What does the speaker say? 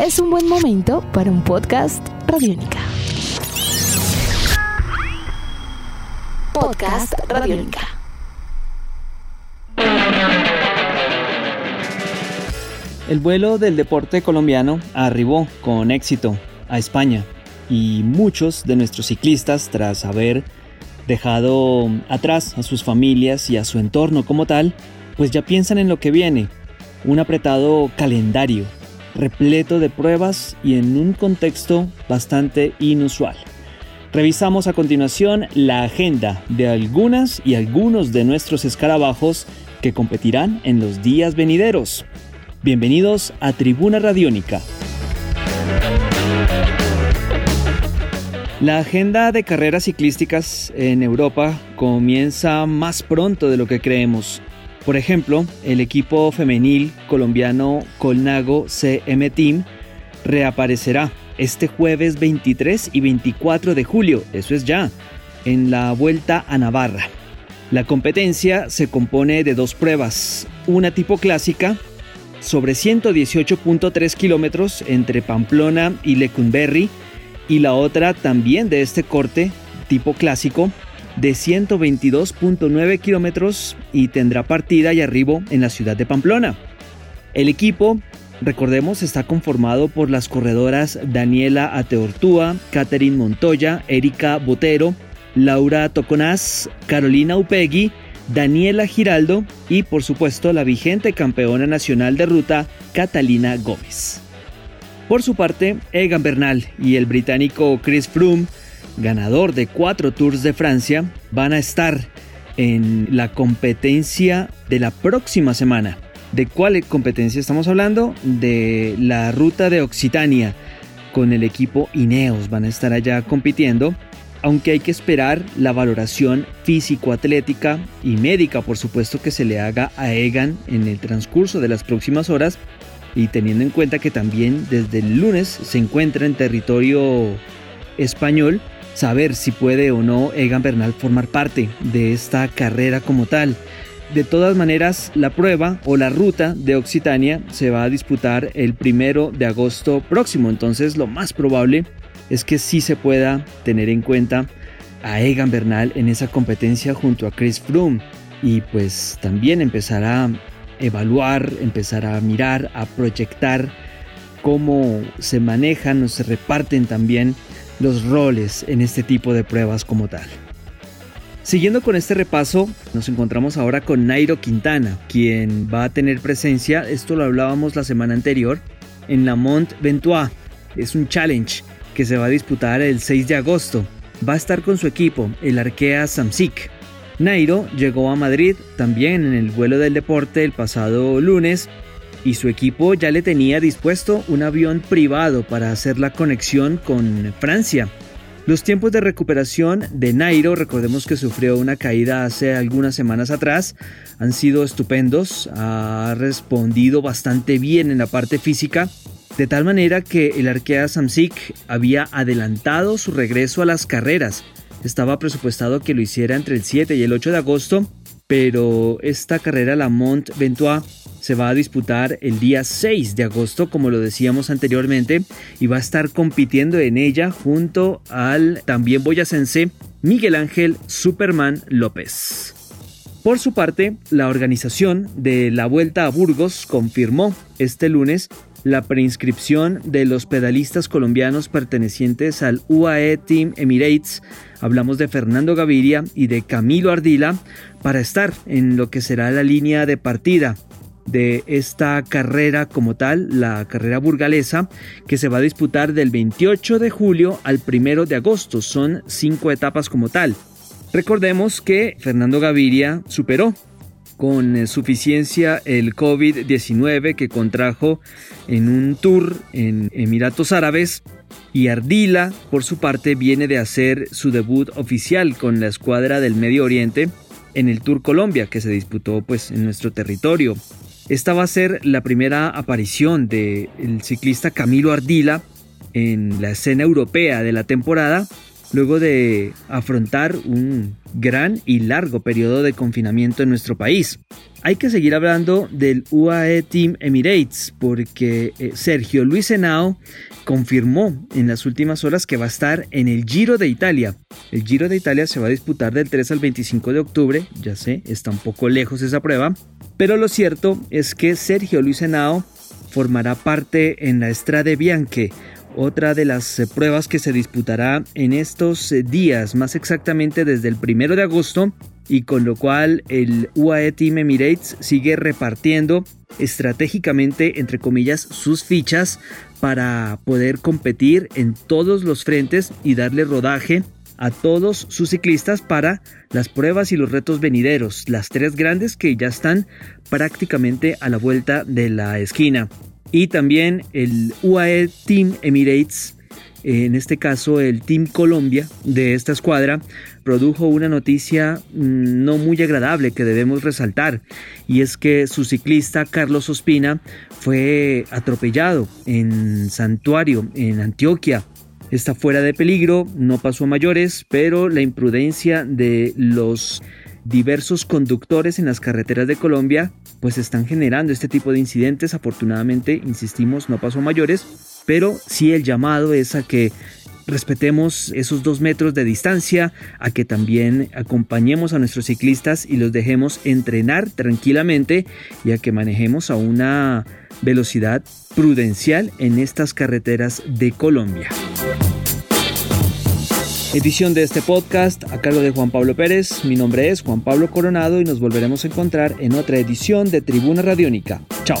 es un buen momento para un podcast Radiónica. Podcast Radiónica. El vuelo del deporte colombiano arribó con éxito a España y muchos de nuestros ciclistas, tras haber dejado atrás a sus familias y a su entorno como tal, pues ya piensan en lo que viene, un apretado calendario repleto de pruebas y en un contexto bastante inusual. Revisamos a continuación la agenda de algunas y algunos de nuestros escarabajos que competirán en los días venideros. Bienvenidos a Tribuna Radiónica. La agenda de carreras ciclísticas en Europa comienza más pronto de lo que creemos. Por ejemplo, el equipo femenil colombiano Colnago CM Team reaparecerá este jueves 23 y 24 de julio, eso es ya, en la Vuelta a Navarra. La competencia se compone de dos pruebas, una tipo clásica sobre 118.3 kilómetros entre Pamplona y Lecumberri y la otra también de este corte tipo clásico de 122.9 kilómetros y tendrá partida y arribo en la ciudad de Pamplona. El equipo, recordemos, está conformado por las corredoras Daniela Ateortúa, Catherine Montoya, Erika Botero, Laura Toconaz, Carolina Upegui, Daniela Giraldo y por supuesto la vigente campeona nacional de ruta Catalina Gómez. Por su parte, Egan Bernal y el británico Chris Froome ganador de cuatro Tours de Francia, van a estar en la competencia de la próxima semana. ¿De cuál competencia estamos hablando? De la ruta de Occitania con el equipo Ineos. Van a estar allá compitiendo, aunque hay que esperar la valoración físico-atlética y médica, por supuesto, que se le haga a Egan en el transcurso de las próximas horas. Y teniendo en cuenta que también desde el lunes se encuentra en territorio español, saber si puede o no Egan Bernal formar parte de esta carrera como tal. De todas maneras, la prueba o la ruta de Occitania se va a disputar el primero de agosto próximo, entonces lo más probable es que sí se pueda tener en cuenta a Egan Bernal en esa competencia junto a Chris Froome y pues también empezar a evaluar, empezar a mirar, a proyectar cómo se manejan o se reparten también los roles en este tipo de pruebas como tal. Siguiendo con este repaso, nos encontramos ahora con Nairo Quintana, quien va a tener presencia, esto lo hablábamos la semana anterior, en la Mont Ventoux. Es un challenge que se va a disputar el 6 de agosto. Va a estar con su equipo, el Arkea Samsic. Nairo llegó a Madrid también en el vuelo del deporte el pasado lunes y su equipo ya le tenía dispuesto un avión privado para hacer la conexión con Francia. Los tiempos de recuperación de Nairo, recordemos que sufrió una caída hace algunas semanas atrás, han sido estupendos, ha respondido bastante bien en la parte física, de tal manera que el Arkea Samsic había adelantado su regreso a las carreras. Estaba presupuestado que lo hiciera entre el 7 y el 8 de agosto, pero esta carrera, la Mont Ventoux, se va a disputar el día 6 de agosto, como lo decíamos anteriormente, y va a estar compitiendo en ella junto al también boyacense Miguel Ángel Superman López. Por su parte, la organización de la Vuelta a Burgos confirmó este lunes la preinscripción de los pedalistas colombianos pertenecientes al UAE Team Emirates, hablamos de Fernando Gaviria y de Camilo Ardila, para estar en lo que será la línea de partida de esta carrera como tal, la carrera burgalesa, que se va a disputar del 28 de julio al 1 de agosto. Son cinco etapas como tal. Recordemos que Fernando Gaviria superó con suficiencia el COVID-19 que contrajo en un tour en Emiratos Árabes y Ardila, por su parte, viene de hacer su debut oficial con la escuadra del Medio Oriente en el Tour Colombia que se disputó pues en nuestro territorio. Esta va a ser la primera aparición del ciclista Camilo Ardila en la escena europea de la temporada, luego de afrontar un gran y largo periodo de confinamiento en nuestro país. hay que seguir hablando del UAE Team Emirates porque eh, Sergio Luis Henao confirmó en las últimas horas que va a estar en el Giro de Italia. El Giro de Italia se va a disputar del 3 al 25 de octubre, ya sé, está un poco lejos esa prueba, pero lo cierto es que Sergio Luis formará parte en la Estrade Bianche, otra de las eh, pruebas que se disputará en estos eh, días, más exactamente desde el 1 de agosto, y con lo cual el UAE Team Emirates sigue repartiendo estratégicamente, entre comillas, sus fichas para poder competir en todos los frentes y darle rodaje a todos sus ciclistas para las pruebas y los retos venideros, las tres grandes que ya están prácticamente a la vuelta de la esquina. Y también el UAE Team Emirates en este caso el Team Colombia de esta escuadra, produjo una noticia mm, no muy agradable que debemos resaltar, y es que su ciclista Carlos Ospina fue atropellado en Santuario, en Antioquia. Está fuera de peligro, no pasó a mayores, pero la imprudencia de los diversos conductores en las carreteras de Colombia pues están generando este tipo de incidentes. Afortunadamente, insistimos, no pasó a mayores, pero sí el llamado es a que respetemos esos dos metros de distancia, a que también acompañemos a nuestros ciclistas y los dejemos entrenar tranquilamente y a que manejemos a una velocidad prudencial en estas carreteras de Colombia. Edición de este podcast a cargo de Juan Pablo Pérez. Mi nombre es Juan Pablo Coronado y nos volveremos a encontrar en otra edición de Tribuna Radiónica. Chao.